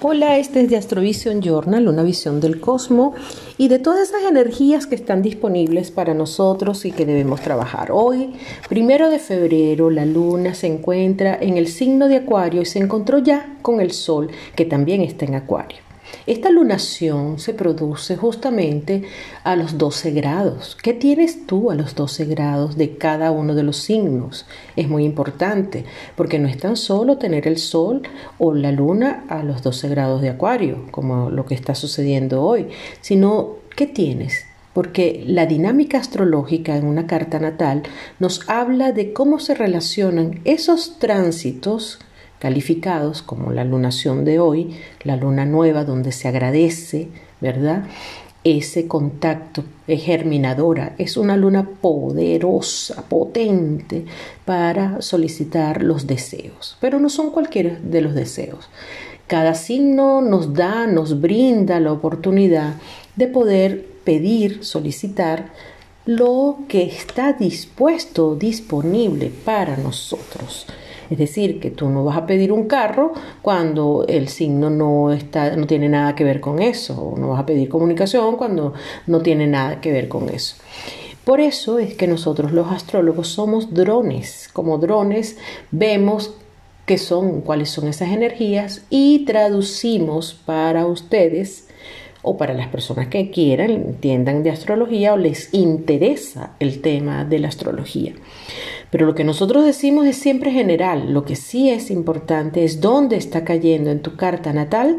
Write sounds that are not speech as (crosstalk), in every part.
Hola, este es de Astrovision Journal, una visión del cosmos y de todas esas energías que están disponibles para nosotros y que debemos trabajar. Hoy, primero de febrero, la luna se encuentra en el signo de Acuario y se encontró ya con el Sol, que también está en Acuario. Esta lunación se produce justamente a los 12 grados. ¿Qué tienes tú a los 12 grados de cada uno de los signos? Es muy importante porque no es tan solo tener el sol o la luna a los 12 grados de acuario, como lo que está sucediendo hoy, sino ¿qué tienes? porque la dinámica astrológica en una carta natal nos habla de cómo se relacionan esos tránsitos calificados como la lunación de hoy, la luna nueva donde se agradece, ¿verdad? Ese contacto es germinadora, es una luna poderosa, potente para solicitar los deseos, pero no son cualquiera de los deseos. Cada signo nos da, nos brinda la oportunidad de poder pedir, solicitar lo que está dispuesto, disponible para nosotros. Es decir, que tú no vas a pedir un carro cuando el signo no, está, no tiene nada que ver con eso, o no vas a pedir comunicación cuando no tiene nada que ver con eso. Por eso es que nosotros los astrólogos somos drones. Como drones vemos qué son, cuáles son esas energías y traducimos para ustedes o para las personas que quieran, entiendan de astrología o les interesa el tema de la astrología. Pero lo que nosotros decimos es siempre general. Lo que sí es importante es dónde está cayendo en tu carta natal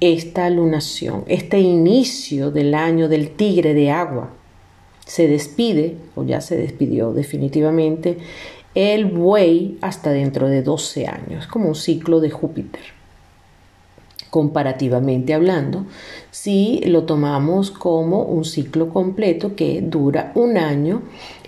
esta lunación, este inicio del año del tigre de agua. Se despide, o ya se despidió definitivamente, el buey hasta dentro de 12 años, como un ciclo de Júpiter. Comparativamente hablando, si lo tomamos como un ciclo completo que dura un año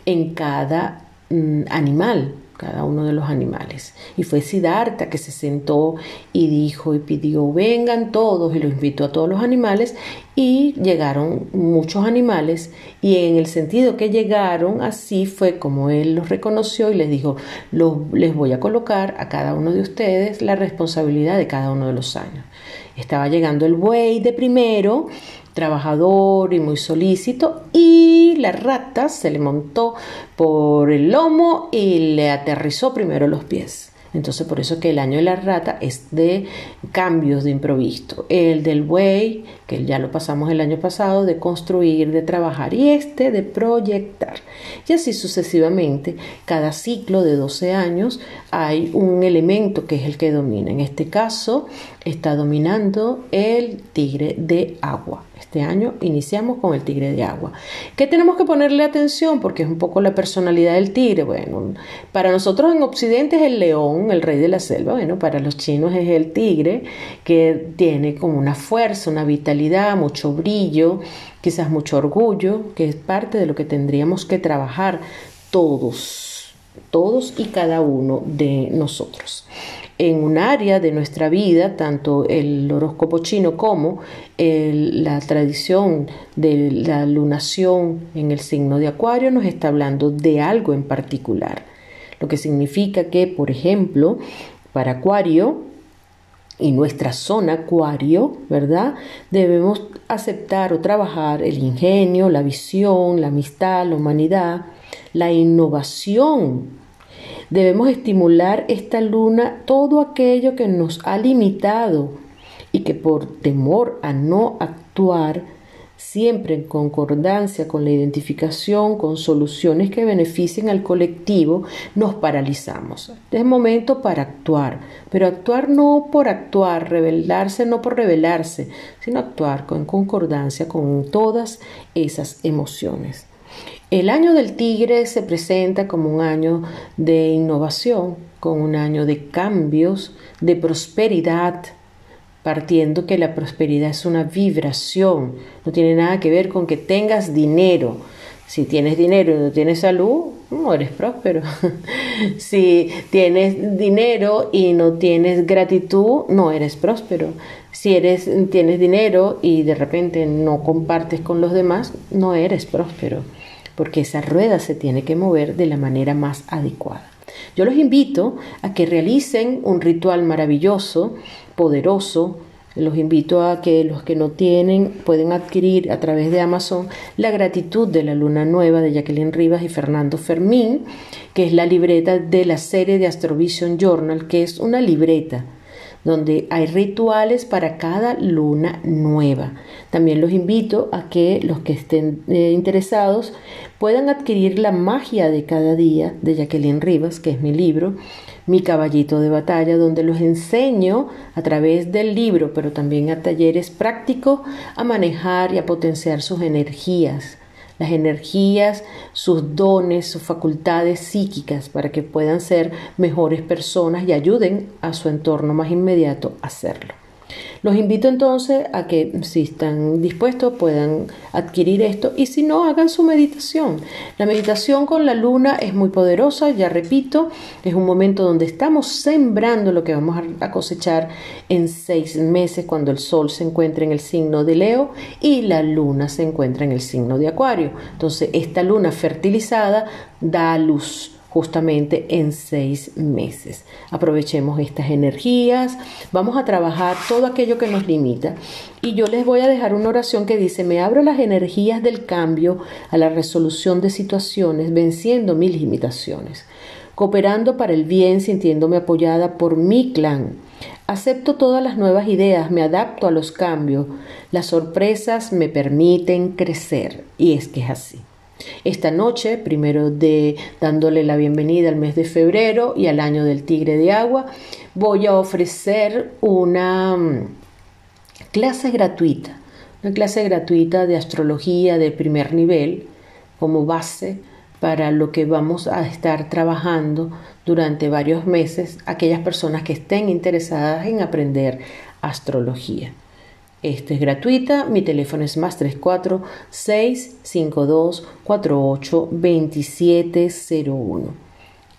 en cada Mm, animal, cada uno de los animales. Y fue Siddhartha que se sentó y dijo y pidió, vengan todos, y lo invitó a todos los animales, y llegaron muchos animales, y en el sentido que llegaron, así fue como él los reconoció y les dijo, les voy a colocar a cada uno de ustedes la responsabilidad de cada uno de los años. Estaba llegando el buey de primero, trabajador y muy solícito, y la rata se le montó por el lomo y le aterrizó primero los pies. Entonces por eso que el año de la rata es de cambios de improviso. El del buey, que ya lo pasamos el año pasado, de construir, de trabajar y este de proyectar. Y así sucesivamente, cada ciclo de 12 años hay un elemento que es el que domina. En este caso está dominando el tigre de agua. Este año iniciamos con el tigre de agua. ¿Qué tenemos que ponerle atención? Porque es un poco la personalidad del tigre. Bueno, para nosotros en Occidente es el león, el rey de la selva. Bueno, para los chinos es el tigre, que tiene como una fuerza, una vitalidad, mucho brillo, quizás mucho orgullo, que es parte de lo que tendríamos que trabajar todos, todos y cada uno de nosotros en un área de nuestra vida, tanto el horóscopo chino como la tradición de la lunación en el signo de Acuario, nos está hablando de algo en particular. Lo que significa que, por ejemplo, para Acuario y nuestra zona Acuario, ¿verdad? Debemos aceptar o trabajar el ingenio, la visión, la amistad, la humanidad, la innovación Debemos estimular esta luna todo aquello que nos ha limitado y que por temor a no actuar siempre en concordancia con la identificación, con soluciones que beneficien al colectivo, nos paralizamos. Es momento para actuar, pero actuar no por actuar, rebelarse no por rebelarse, sino actuar con concordancia con todas esas emociones. El año del tigre se presenta como un año de innovación, como un año de cambios, de prosperidad, partiendo que la prosperidad es una vibración, no tiene nada que ver con que tengas dinero. Si tienes dinero y no tienes salud, no eres próspero. (laughs) si tienes dinero y no tienes gratitud, no eres próspero. Si eres, tienes dinero y de repente no compartes con los demás, no eres próspero porque esa rueda se tiene que mover de la manera más adecuada. Yo los invito a que realicen un ritual maravilloso, poderoso, Los invito a que los que no tienen pueden adquirir a través de Amazon La gratitud de la luna nueva de Jacqueline Rivas y Fernando Fermín, que es la libreta de la serie de Astrovision Journal, que es una libreta donde hay rituales para cada luna nueva. También los invito a que los que estén eh, interesados puedan adquirir La magia de cada día de Jacqueline Rivas, que es mi libro, mi caballito de batalla, donde los enseño a través del libro, pero también a talleres prácticos, a manejar y a potenciar sus energías las energías, sus dones, sus facultades psíquicas para que puedan ser mejores personas y ayuden a su entorno más inmediato a hacerlo. Los invito entonces a que si están dispuestos puedan adquirir esto y si no hagan su meditación. La meditación con la luna es muy poderosa, ya repito, es un momento donde estamos sembrando lo que vamos a cosechar en seis meses cuando el sol se encuentra en el signo de Leo y la luna se encuentra en el signo de Acuario. Entonces esta luna fertilizada da luz justamente en seis meses. Aprovechemos estas energías, vamos a trabajar todo aquello que nos limita y yo les voy a dejar una oración que dice, me abro las energías del cambio a la resolución de situaciones, venciendo mis limitaciones, cooperando para el bien, sintiéndome apoyada por mi clan. Acepto todas las nuevas ideas, me adapto a los cambios, las sorpresas me permiten crecer y es que es así. Esta noche, primero de dándole la bienvenida al mes de febrero y al año del tigre de agua, voy a ofrecer una mm, clase gratuita, una clase gratuita de astrología de primer nivel como base para lo que vamos a estar trabajando durante varios meses aquellas personas que estén interesadas en aprender astrología. Esta es gratuita, mi teléfono es más 34 652 48 2701.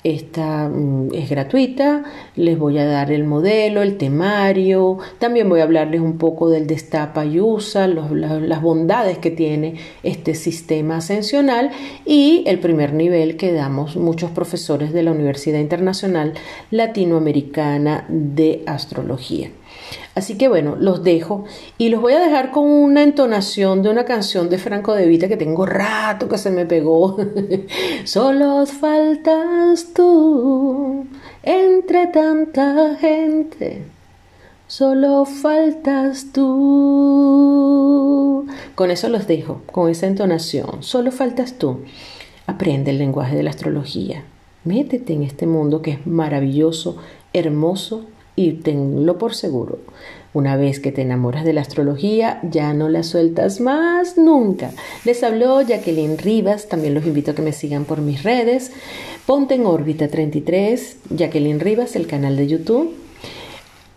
Esta mm, es gratuita, les voy a dar el modelo, el temario, también voy a hablarles un poco del destapa y usa, las bondades que tiene este sistema ascensional y el primer nivel que damos muchos profesores de la Universidad Internacional Latinoamericana de Astrología. Así que bueno, los dejo y los voy a dejar con una entonación de una canción de Franco de Vita que tengo rato que se me pegó. (laughs) Solo faltas tú entre tanta gente. Solo faltas tú. Con eso los dejo, con esa entonación. Solo faltas tú. Aprende el lenguaje de la astrología. Métete en este mundo que es maravilloso, hermoso y tenlo por seguro. Una vez que te enamoras de la astrología, ya no la sueltas más nunca. Les habló Jacqueline Rivas, también los invito a que me sigan por mis redes. Ponte en órbita 33, Jacqueline Rivas, el canal de YouTube.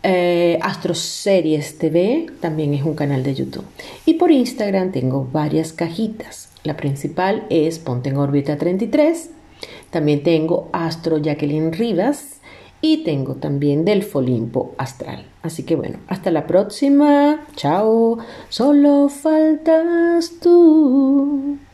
Eh, Astroseries TV también es un canal de YouTube. Y por Instagram tengo varias cajitas. La principal es Ponte en órbita 33. También tengo Astro Jacqueline Rivas y tengo también del Folimpo Astral. Así que bueno, hasta la próxima. Chao. Solo faltas tú.